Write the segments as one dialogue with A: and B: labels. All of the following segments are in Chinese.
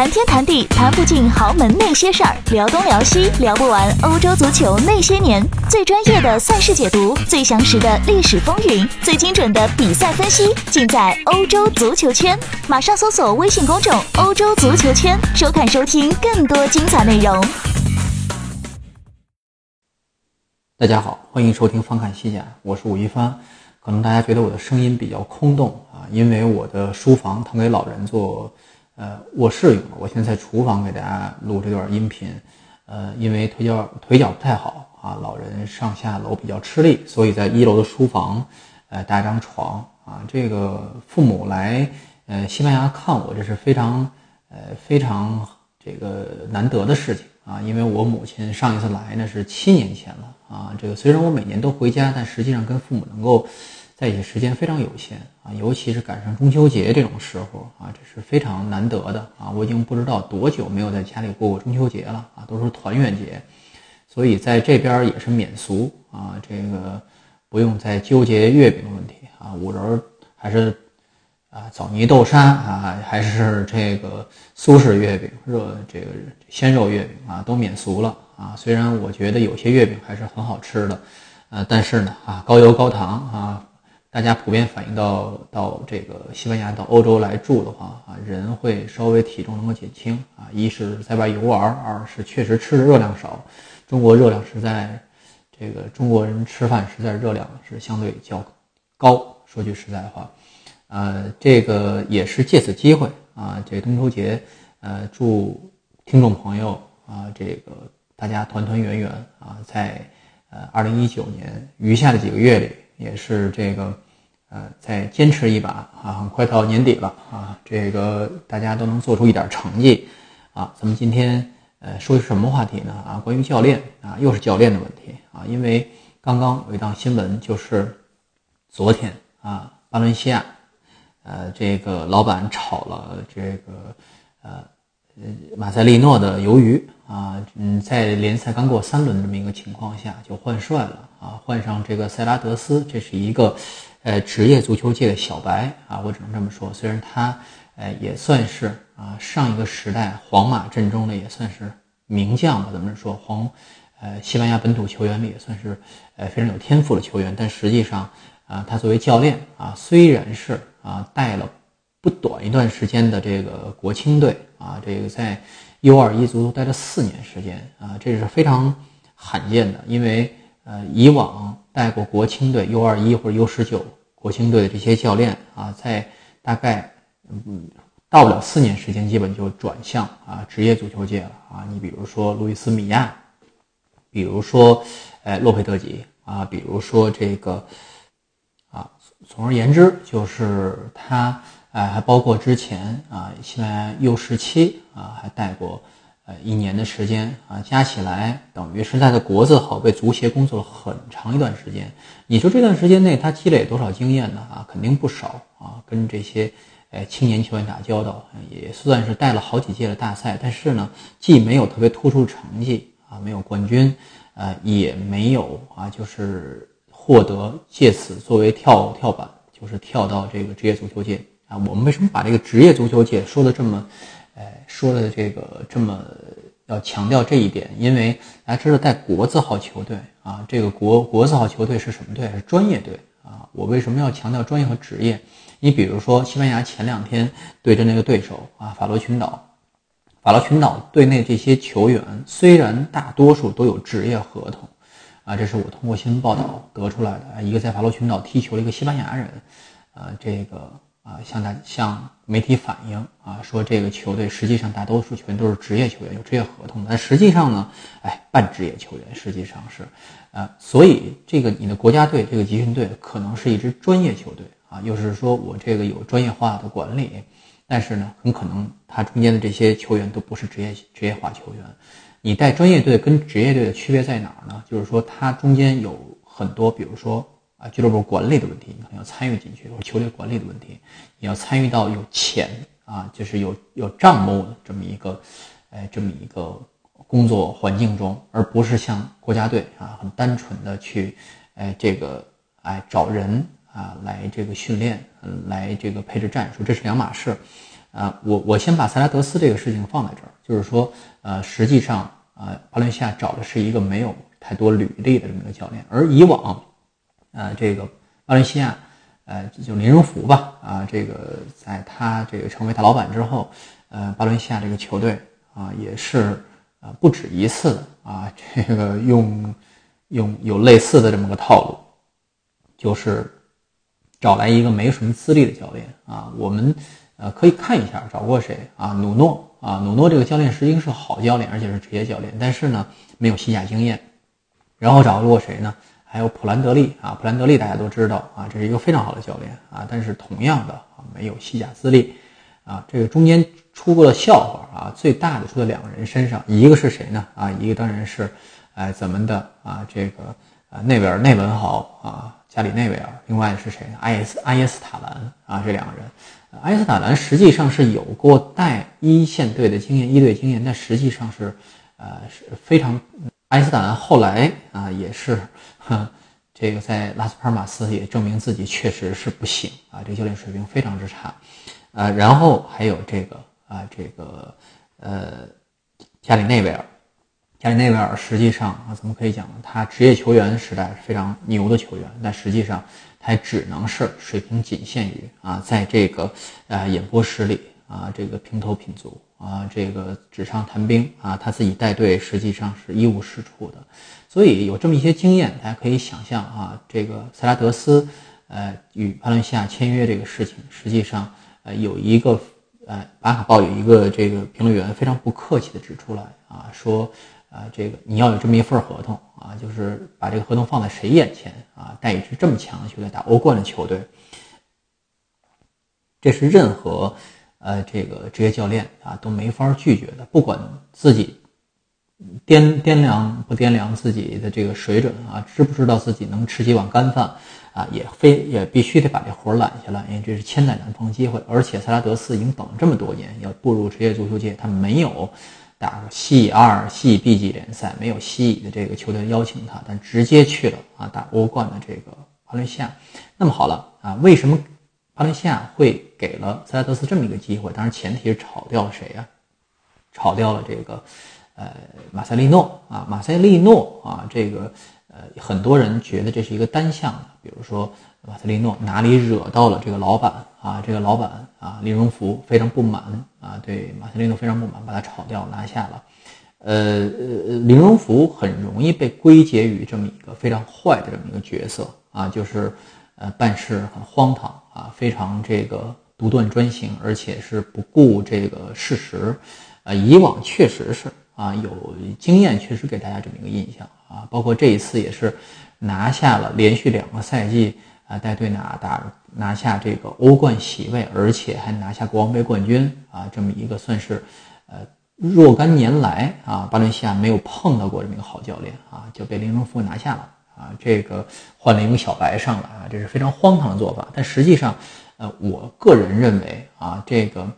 A: 谈天谈地谈不尽豪门那些事儿，聊东聊西聊不完欧洲足球那些年。最专业的赛事解读，最详实的历史风云，最精准的比赛分析，尽在欧洲足球圈。马上搜索微信公众“欧洲足球圈”，收看收听更多精彩内容。
B: 大家好，欢迎收听方看西甲，我是武一帆。可能大家觉得我的声音比较空洞啊，因为我的书房腾给老人做。呃，卧室用的，我现在在厨房给大家录这段音频。呃，因为腿脚腿脚不太好啊，老人上下楼比较吃力，所以在一楼的书房，呃，搭张床啊。这个父母来呃西班牙看我，这是非常呃非常这个难得的事情啊。因为我母亲上一次来呢是七年前了啊。这个虽然我每年都回家，但实际上跟父母能够。在一起时间非常有限啊，尤其是赶上中秋节这种时候啊，这是非常难得的啊。我已经不知道多久没有在家里过过中秋节了啊，都是团圆节，所以在这边也是免俗啊，这个不用再纠结月饼的问题啊，五仁还是啊枣泥豆沙啊，还是这个苏式月饼热这个鲜肉月饼啊，都免俗了啊。虽然我觉得有些月饼还是很好吃的，呃，但是呢啊，高油高糖啊。大家普遍反映到到这个西班牙到欧洲来住的话啊，人会稍微体重能够减轻啊。一是在外游玩，二是确实吃的热量少。中国热量实在，这个中国人吃饭实在热量是相对较高。说句实在话，呃，这个也是借此机会啊，这中秋节，呃，祝听众朋友啊，这个大家团团圆圆啊，在呃二零一九年余下的几个月里。也是这个，呃，再坚持一把啊！快到年底了啊，这个大家都能做出一点成绩啊！咱们今天呃说什么话题呢？啊，关于教练啊，又是教练的问题啊！因为刚刚有一档新闻，就是昨天啊，巴伦西亚呃这个老板炒了这个呃。马塞利诺的鱿鱼啊，嗯，在联赛刚过三轮这么一个情况下就换帅了啊，换上这个塞拉德斯，这是一个呃职业足球界的小白啊，我只能这么说。虽然他呃也算是啊上一个时代皇马阵中的也算是名将吧，怎么说皇呃西班牙本土球员里也算是呃非常有天赋的球员，但实际上啊他作为教练啊，虽然是啊带了。不短一段时间的这个国青队啊，这个在 U 二一足足待了四年时间啊，这是非常罕见的。因为呃，以往带过国青队 U 二一或者 U 十九国青队的这些教练啊，在大概嗯到不了四年时间，基本就转向啊职业足球界了啊。你比如说路易斯米亚，比如说呃洛佩德吉啊，比如说这个啊，总而言之，就是他。哎，还包括之前啊，西班牙 U 十七啊，还带过呃一年的时间啊，加起来等于是在的国字号为足协工作了很长一段时间。你说这段时间内他积累多少经验呢？啊，肯定不少啊，跟这些呃青年球员打交道，也算是带了好几届的大赛。但是呢，既没有特别突出成绩啊，没有冠军，呃，也没有啊，就是获得借此作为跳跳板，就是跳到这个职业足球界。啊，我们为什么把这个职业足球界说的这么，呃，说的这个这么要强调这一点？因为大家知道，带国字号球队啊，这个国国字号球队是什么队？是专业队啊。我为什么要强调专业和职业？你比如说，西班牙前两天对阵那个对手啊，法罗群岛，法罗群岛队内这些球员虽然大多数都有职业合同，啊，这是我通过新闻报道得出来的。一个在法罗群岛踢球的一个西班牙人，啊，这个。啊，向大向媒体反映啊，说这个球队实际上大多数球员都是职业球员，有职业合同。但实际上呢，哎，半职业球员实际上是，呃，所以这个你的国家队这个集训队可能是一支专业球队啊，又是说我这个有专业化的管理，但是呢，很可能他中间的这些球员都不是职业职业化球员。你带专业队跟职业队的区别在哪儿呢？就是说它中间有很多，比如说。啊，俱乐部管理的问题，你可能要参与进去；或者球队管理的问题，你要参与到有钱啊，就是有有账目的这么一个，哎，这么一个工作环境中，而不是像国家队啊，很单纯的去，哎，这个哎找人啊来这个训练，来这个配置战术，这是两码事。啊，我我先把萨拉德斯这个事情放在这儿，就是说，呃，实际上啊，巴伦西亚找的是一个没有太多履历的这么一个教练，而以往，呃，这个巴伦西亚，呃，就林荣福吧，啊，这个在他这个成为大老板之后，呃，巴伦西亚这个球队啊，也是啊不止一次的啊，这个用用有类似的这么个套路，就是找来一个没什么资历的教练啊，我们。呃，可以看一下找过谁啊？努诺啊，努诺这个教练实际上是好教练，而且是职业教练，但是呢没有西甲经验。然后找过谁呢？还有普兰德利啊，普兰德利大家都知道啊，这是一个非常好的教练啊，但是同样的啊没有西甲资历啊。这个中间出过的笑话啊，最大的出在两个人身上，一个是谁呢？啊，一个当然是哎咱们的啊这个啊内维尔内文豪啊，加里内维尔，另外是谁呢？埃斯埃耶斯塔兰啊，这两个人。埃斯塔兰实际上是有过带一线队的经验，一队经验，但实际上是，呃，是非常。埃斯塔兰后来啊，也是，这个在拉斯帕尔马斯也证明自己确实是不行啊，这教练水平非常之差，呃，然后还有这个啊，这个呃，加里内维尔，加里内维尔实际上啊，怎么可以讲？他职业球员时代是非常牛的球员，但实际上。他只能是水平仅限于啊，在这个呃演播室里啊，这个平头品足啊，这个纸上谈兵啊，他自己带队实际上是一无是处的，所以有这么一些经验，大家可以想象啊，这个塞拉德斯呃与巴伦西亚签约这个事情，实际上呃有一个呃巴卡报有一个这个评论员非常不客气的指出来啊，说。啊，这个你要有这么一份合同啊，就是把这个合同放在谁眼前啊？带一支这么强的球队打欧冠的球队，这是任何呃这个职业教练啊都没法拒绝的。不管自己掂掂量不掂量自己的这个水准啊，知不知道自己能吃几碗干饭啊，也非也必须得把这活揽下来，因为这是千载难逢机会。而且萨拉德斯已经等了这么多年，要步入职业足球界，他没有。打西乙二、西乙 B 级联赛，没有西乙的这个球队邀请他，但直接去了啊，打欧冠的这个巴伦西亚。那么好了啊，为什么巴伦西亚会给了塞拉德斯这么一个机会？当然前提是炒掉了谁呀？炒掉了这个呃马塞利诺啊，马塞利诺啊，这个呃很多人觉得这是一个单向的，比如说。马塞利诺哪里惹到了这个老板啊？这个老板啊，林荣福非常不满啊，对马塞利诺非常不满，把他炒掉拿下了。呃呃，林荣福很容易被归结于这么一个非常坏的这么一个角色啊，就是呃办事很荒唐啊，非常这个独断专行，而且是不顾这个事实。呃，以往确实是啊，有经验确实给大家这么一个印象啊，包括这一次也是拿下了连续两个赛季。啊，带队拿打拿下这个欧冠席位，而且还拿下国王杯冠军啊，这么一个算是，呃，若干年来啊，巴伦西亚没有碰到过这么一个好教练啊，就被林荣福拿下了啊，这个换了一个小白上来啊，这是非常荒唐的做法。但实际上，呃，我个人认为啊，这个，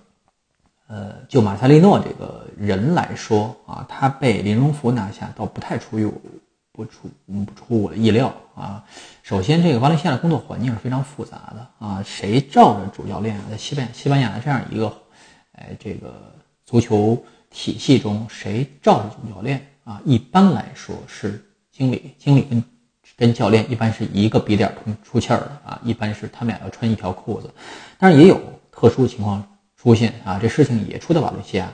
B: 呃，就马塞利诺这个人来说啊，他被林荣福拿下倒不太出于不出不出我的意料啊！首先，这个巴伦西亚的工作环境是非常复杂的啊！谁罩着主教练啊？在西班西班牙的这样一个，哎，这个足球体系中，谁罩着主教练啊？一般来说是经理，经理跟跟教练一般是一个鼻点通出气儿的啊！一般是他们俩要穿一条裤子，但是也有特殊情况出现啊！这事情也出在瓦伦西亚，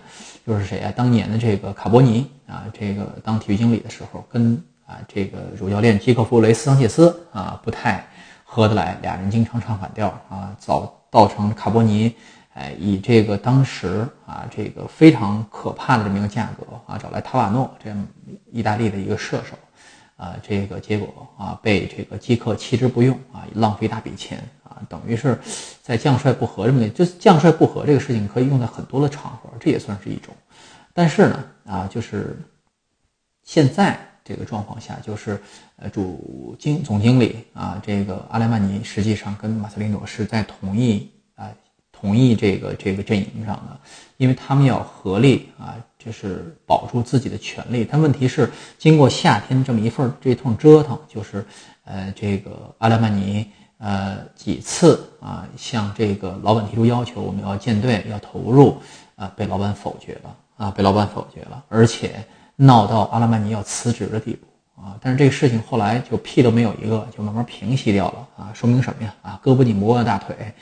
B: 就是谁啊？当年的这个卡波尼啊，这个当体育经理的时候跟。啊，这个主教练基克弗雷斯桑切斯啊，不太合得来，俩人经常唱反调啊，造造成卡波尼，哎，以这个当时啊，这个非常可怕的这么一个价格啊，找来塔瓦诺这样意大利的一个射手，啊，这个结果啊，被这个基克弃之不用啊，浪费一大笔钱啊，等于是在将帅不和这么，就是将帅不和这个事情可以用在很多的场合，这也算是一种，但是呢，啊，就是现在。这个状况下，就是呃，主经总经理啊，这个阿莱曼尼实际上跟马塞林诺是在同一啊同一这个这个阵营上的，因为他们要合力啊，就是保住自己的权利。但问题是，经过夏天这么一份这通折腾，就是呃，这个阿莱曼尼呃几次啊向这个老板提出要求，我们要建队要投入啊，被老板否决了啊，被老板否决了，而且闹到阿拉曼尼要辞职的地步。啊，但是这个事情后来就屁都没有一个，就慢慢平息掉了啊，说明什么呀？啊，胳膊拧不过大腿，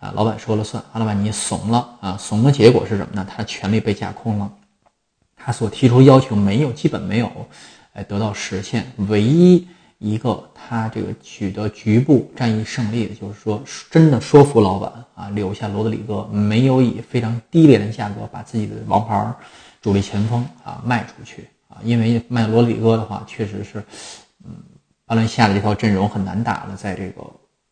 B: 啊，老板说了算，阿拉曼尼怂了啊，怂的结果是什么呢？他的权力被架空了，他所提出要求没有，基本没有，哎，得到实现。唯一一个他这个取得局部战役胜利的，就是说真的说服老板啊，留下罗德里戈，没有以非常低廉的价格把自己的王牌主力前锋啊卖出去。啊，因为卖罗德里戈的话，确实是，嗯，巴伦西亚的这套阵容很难打的，在这个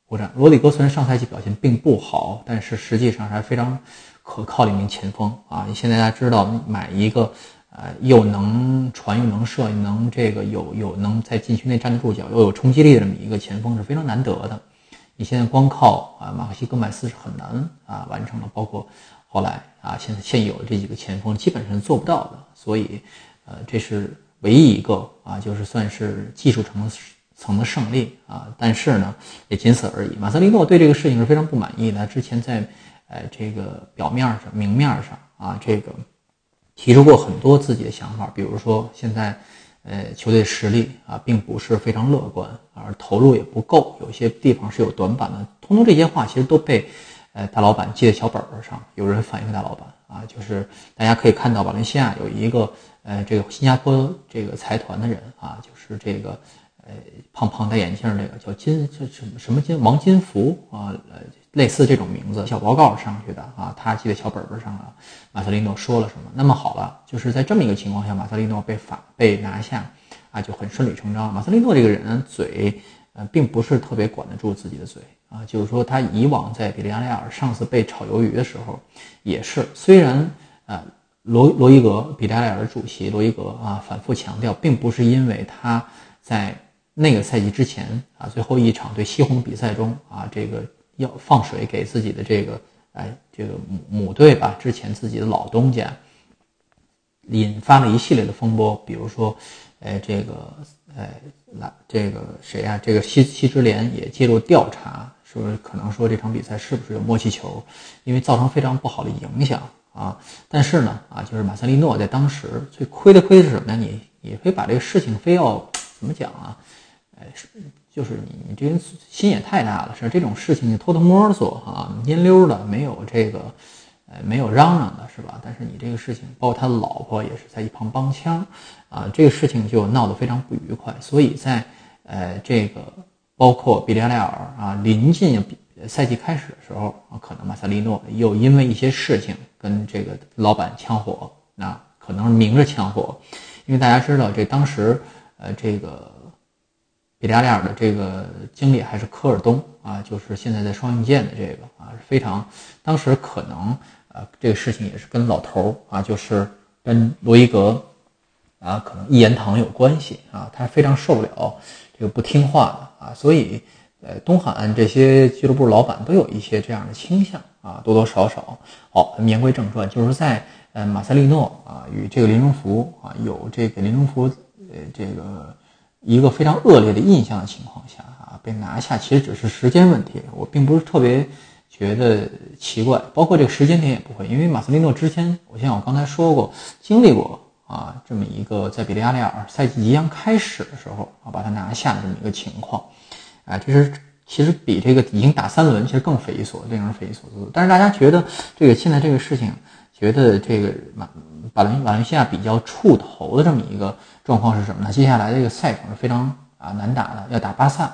B: 国战。罗里戈虽然上赛季表现并不好，但是实际上还非常可靠的一名前锋啊。现在大家知道，买一个呃又能传又能射能这个有有能在禁区内站得住脚又有冲击力的这么一个前锋是非常难得的。你现在光靠啊马克西戈麦斯是很难啊完成了，包括后来啊现在现有的这几个前锋基本上做不到的，所以。呃，这是唯一一个啊，就是算是技术层层的胜利啊，但是呢，也仅此而已。马塞利诺对这个事情是非常不满意的，之前在呃这个表面上、明面上啊，这个提出过很多自己的想法，比如说现在呃球队实力啊并不是非常乐观，而投入也不够，有些地方是有短板的。通通这些话其实都被呃大老板记在小本本上，有人反映大老板啊，就是大家可以看到，瓦伦西亚有一个。呃，这个新加坡这个财团的人啊，就是这个，呃，胖胖戴眼镜这个叫金，这什么什么金王金福啊，呃，类似这种名字，小报告上去的啊，他记在小本本上了。马塞利诺说了什么？那么好了，就是在这么一个情况下，马塞利诺被罚被拿下啊，就很顺理成章。马塞利诺这个人嘴，呃，并不是特别管得住自己的嘴啊，就是说他以往在比利亚雷尔上次被炒鱿鱼的时候，也是虽然呃。罗罗伊格，比利亚雷尔的主席罗伊格啊，反复强调，并不是因为他在那个赛季之前啊，最后一场对西红比赛中啊，这个要放水给自己的这个哎这个母母队吧，之前自己的老东家，引发了一系列的风波，比如说，哎这个哎来这个谁呀？这个西西之联也介入调查，说可能说这场比赛是不是有默契球，因为造成非常不好的影响。啊，但是呢，啊，就是马塞利诺在当时最亏的亏是什么呢？你你非把这个事情非要怎么讲啊？哎，是就是你你这人心也太大了，是这种事情你偷偷摸索啊，蔫溜的，没有这个，呃，没有嚷嚷的是吧？但是你这个事情，包括他老婆也是在一旁帮腔，啊，这个事情就闹得非常不愉快。所以在呃这个包括比利亚雷尔啊临近。赛季开始的时候啊，可能马塞利诺又因为一些事情跟这个老板枪火，那可能是明着枪火，因为大家知道这当时呃这个比利亚尔的这个经理还是科尔东啊，就是现在在双刃剑的这个啊非常，当时可能呃这个事情也是跟老头啊，就是跟罗伊格啊可能一言堂有关系啊，他非常受不了这个不听话的啊，所以。呃，东海岸这些俱乐部老板都有一些这样的倾向啊，多多少少。好，言归正传，就是在呃马塞利诺啊与这个林中福啊有这个林中福呃这个一个非常恶劣的印象的情况下啊被拿下，其实只是时间问题。我并不是特别觉得奇怪，包括这个时间点也不会，因为马斯利诺之前，我像我刚才说过，经历过啊这么一个在比利亚雷尔赛季即将开始的时候啊把他拿下的这么一个情况。啊，这是其实比这个已经打三轮其实更匪夷所令人匪夷所思。但是大家觉得这个现在这个事情，觉得这个马巴伦瓦伦西亚比较触头的这么一个状况是什么呢？接下来这个赛程是非常啊难打的，要打巴萨，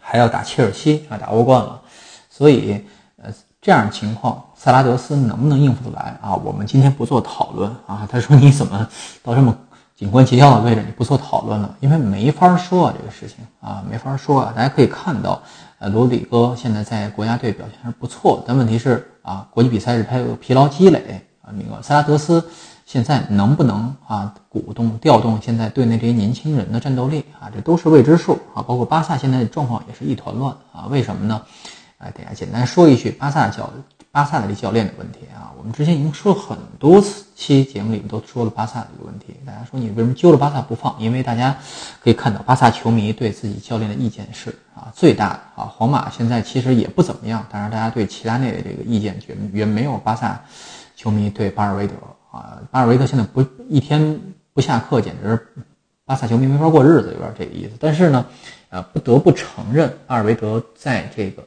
B: 还要打切尔西啊，打欧冠了。所以呃这样情况，萨拉德斯能不能应付得来啊？我们今天不做讨论啊。他说你怎么到这么？紧关节跳的位置，你不做讨论了，因为没法说啊，这个事情啊，没法说啊。大家可以看到，呃，罗里戈现在在国家队表现还是不错，但问题是啊，国际比赛日他有疲劳积累啊。那个萨拉德斯现在能不能啊鼓动调动现在队内这些年轻人的战斗力啊，这都是未知数啊。包括巴萨现在的状况也是一团乱啊。为什么呢？啊，给大家简单说一句，巴萨教巴萨的这教练的问题啊，我们之前已经说了很多次期节目里面都说了巴萨的一个问题。大家说你为什么揪着巴萨不放？因为大家可以看到，巴萨球迷对自己教练的意见是啊最大的啊。皇马现在其实也不怎么样，但是大家对齐达内的这个意见远远没有巴萨球迷对巴尔韦德啊。巴尔韦德现在不一天不下课，简直巴萨球迷没法过日子，有点这个意思。但是呢，呃，不得不承认，巴尔韦德在这个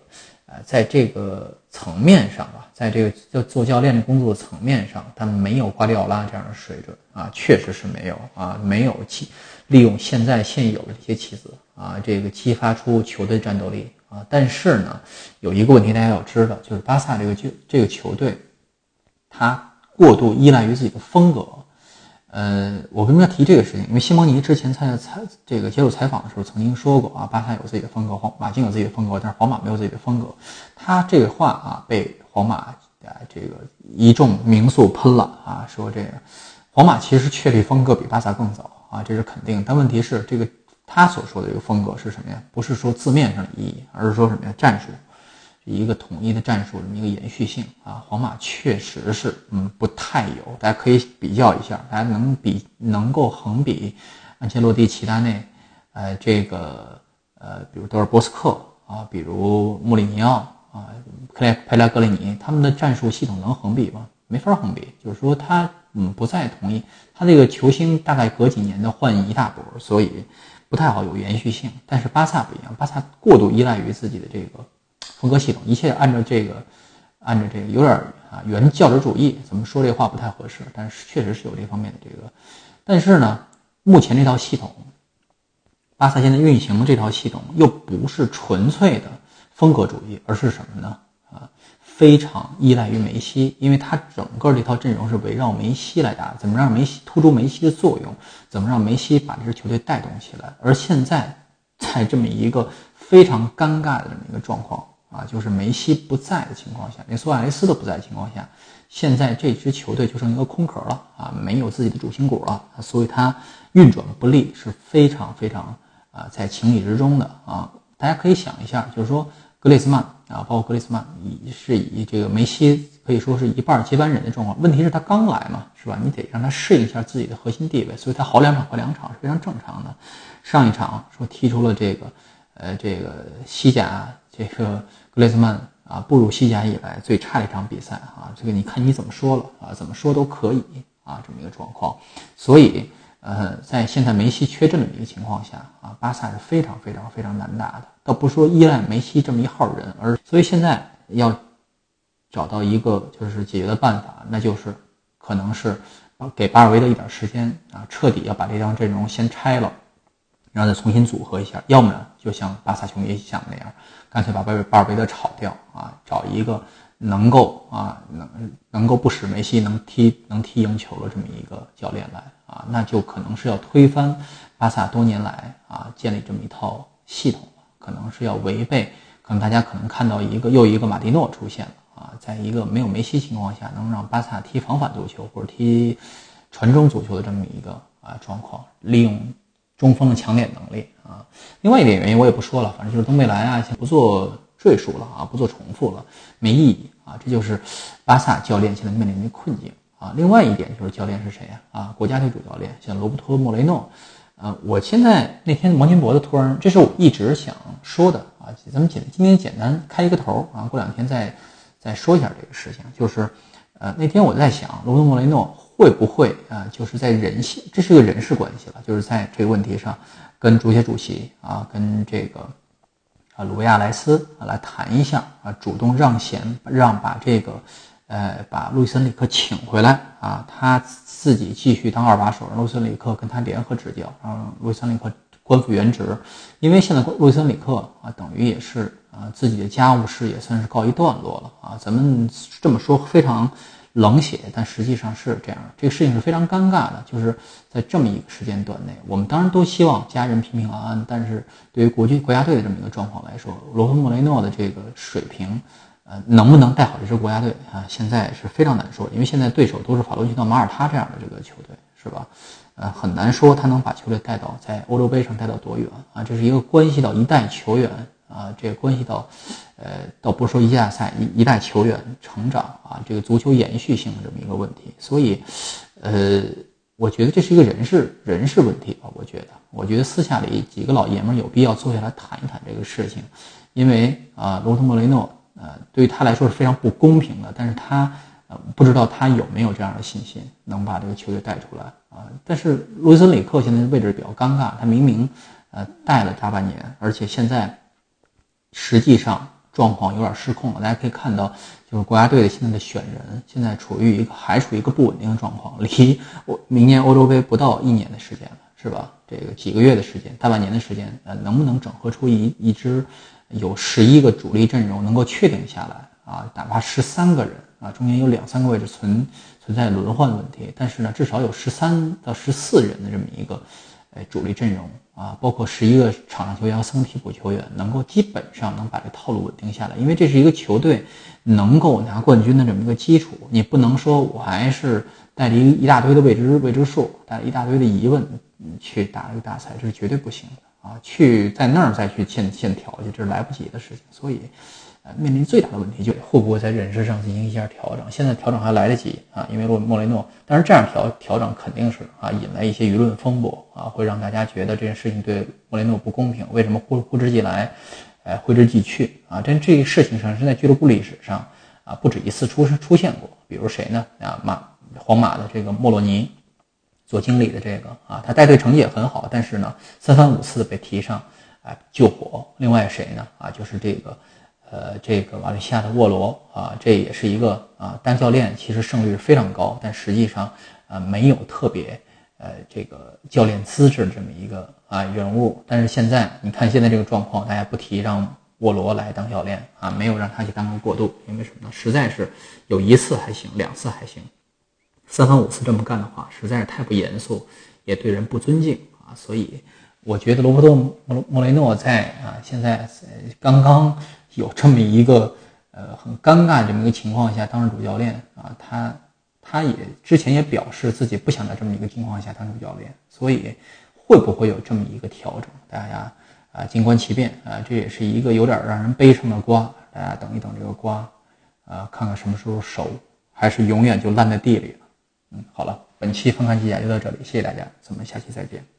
B: 呃在这个。层面上吧，在这个做做教练的工作层面上，他没有瓜迪奥拉这样的水准啊，确实是没有啊，没有起利用现在现有的这些棋子啊，这个激发出球队战斗力啊。但是呢，有一个问题大家要知道，就是巴萨这个就这个球队，他过度依赖于自己的风格。呃，我为什么要提这个事情？因为西蒙尼之前在采这个接受采访的时候曾经说过啊，巴萨有自己的风格，皇马竞有自己的风格，但是皇马没有自己的风格。他这个话啊，被皇马啊这个一众名宿喷了啊，说这个皇马其实确立风格比巴萨更早啊，这是肯定。但问题是，这个他所说的这个风格是什么呀？不是说字面上的意义，而是说什么呀？战术。一个统一的战术，这么一个延续性啊，皇马确实是嗯不太有，大家可以比较一下，大家能比能够横比安切洛蒂、齐达内，呃，这个呃，比如德尔波斯克啊，比如穆里尼奥啊，克莱佩拉格雷尼，他们的战术系统能横比吗？没法横比，就是说他嗯不再统一，他这个球星大概隔几年的换一大波，所以不太好有延续性。但是巴萨不一样，巴萨过度依赖于自己的这个。风格系统，一切按照这个，按照这个有点啊原教旨主义，怎么说这话不太合适，但是确实是有这方面的这个。但是呢，目前这套系统，巴萨现在运行的这套系统又不是纯粹的风格主义，而是什么呢？啊，非常依赖于梅西，因为他整个这套阵容是围绕梅西来打，怎么让梅西突出梅西的作用，怎么让梅西把这支球队带动起来。而现在在这么一个非常尴尬的这么一个状况。啊，就是梅西不在的情况下，连苏亚雷斯都不在的情况下，现在这支球队就剩一个空壳了啊，没有自己的主心骨了，所以它运转不利是非常非常啊，在情理之中的啊。大家可以想一下，就是说格列斯曼啊，包括格列斯曼以是以这个梅西可以说是一半接班人的状况，问题是他刚来嘛，是吧？你得让他适应一下自己的核心地位，所以他好两场和两场是非常正常的。上一场说踢出了这个呃这个西甲。这个格雷兹曼啊，步入西甲以来最差的一场比赛啊，这个你看你怎么说了啊，怎么说都可以啊，这么一个状况。所以，呃，在现在梅西缺阵的一个情况下啊，巴萨是非常非常非常难打的。倒不说依赖梅西这么一号人，而所以现在要找到一个就是解决的办法，那就是可能是给巴尔韦德一点时间啊，彻底要把这张阵容先拆了。然后再重新组合一下，要么呢，就像巴萨球迷想的那样，干脆把巴巴尔韦德炒掉啊，找一个能够啊能能够不使梅西能踢能踢赢球的这么一个教练来啊，那就可能是要推翻巴萨多年来啊建立这么一套系统，可能是要违背，可能大家可能看到一个又一个马蒂诺出现了啊，在一个没有梅西情况下，能让巴萨踢防反足球或者踢传中足球的这么一个啊状况，利用。中锋的抢点能力啊，另外一点原因我也不说了，反正就是东贝莱啊，先不做赘述了啊，不做重复了，没意义啊。这就是巴萨教练现在面临的困境啊。另外一点就是教练是谁呀？啊，国家队主教练像罗伯托莫雷诺。呃，我现在那天王金博的突然，这是我一直想说的啊。咱们简今天简单开一个头啊，过两天再再说一下这个事情。就是呃，那天我在想罗伯托莫雷诺。会不会啊？就是在人性，这是个人事关系了。就是在这个问题上，跟足协主席啊，跟这个啊鲁维亚莱斯啊来谈一下啊，主动让贤，让把这个呃把路易森里克请回来啊，他自己继续当二把手，让路易森里克跟他联合执教，让路易森里克官复原职。因为现在路易森里克啊，等于也是啊自己的家务事也算是告一段落了啊。咱们这么说非常。冷血，但实际上是这样。这个事情是非常尴尬的，就是在这么一个时间段内，我们当然都希望家人平平安安。但是对于国际国家队的这么一个状况来说，罗芬莫雷诺的这个水平，呃，能不能带好这支国家队啊？现在是非常难说，因为现在对手都是法罗奇诺、马耳他这样的这个球队，是吧？呃，很难说他能把球队带到在欧洲杯上带到多远啊？这是一个关系到一代球员啊，这个关系到，呃，倒不是说一届赛一一代球员成长啊，这个足球延续性的这么一个问题，所以，呃，我觉得这是一个人事人事问题吧。我觉得，我觉得私下里几个老爷们有必要坐下来谈一谈这个事情，因为啊，罗特莫雷诺，呃，对于他来说是非常不公平的，但是他呃不知道他有没有这样的信心能把这个球队带出来啊。但是罗森里克现在位置比较尴尬，他明明呃带了大半年，而且现在。实际上状况有点失控了，大家可以看到，就是国家队的现在的选人，现在处于一个还处于一个不稳定的状况，离我明年欧洲杯不到一年的时间了，是吧？这个几个月的时间，大半年的时间，呃，能不能整合出一一支有十一个主力阵容能够确定下来啊？哪怕十三个人啊，中间有两三个位置存存在轮换问题，但是呢，至少有十三到十四人的这么一个。主力阵容啊，包括十一个场上球员和三个替补球员，能够基本上能把这套路稳定下来。因为这是一个球队能够拿冠军的这么一个基础。你不能说我还是带着一一大堆的未知未知数，带着一大堆的疑问去打这个大赛，这是绝对不行的啊！去在那儿再去现现调去，这是来不及的事情。所以。面临最大的问题就是会不会在人事上进行一下调整？现在调整还来得及啊，因为洛莫雷诺，但是这样调调整肯定是啊，引来一些舆论风波啊，会让大家觉得这件事情对莫雷诺不公平。为什么呼呼之即来，哎，挥之即去啊？这这个事情上是在俱乐部历史上啊不止一次出出现过。比如谁呢？啊，马皇马的这个莫洛尼做经理的这个啊，他带队成绩也很好，但是呢，三番五次被提上啊救火。另外谁呢？啊，就是这个。呃，这个瓦伦西亚的沃罗啊，这也是一个啊单教练，其实胜率非常高，但实际上啊没有特别呃这个教练资质的这么一个啊人物。但是现在你看现在这个状况，大家不提让沃罗来当教练啊，没有让他去当个过渡，因为什么呢？实在是有一次还行，两次还行，三番五次这么干的话，实在是太不严肃，也对人不尊敬啊。所以我觉得罗伯托莫莫雷诺在啊现在刚刚。有这么一个呃很尴尬这么一个情况下当上主教练啊，他他也之前也表示自己不想在这么一个情况下当主教练，所以会不会有这么一个调整？大家啊静观其变啊，这也是一个有点让人悲伤的瓜，大家等一等这个瓜啊，看看什么时候熟，还是永远就烂在地里了。嗯，好了，本期翻看机甲就到这里，谢谢大家，咱们下期再见。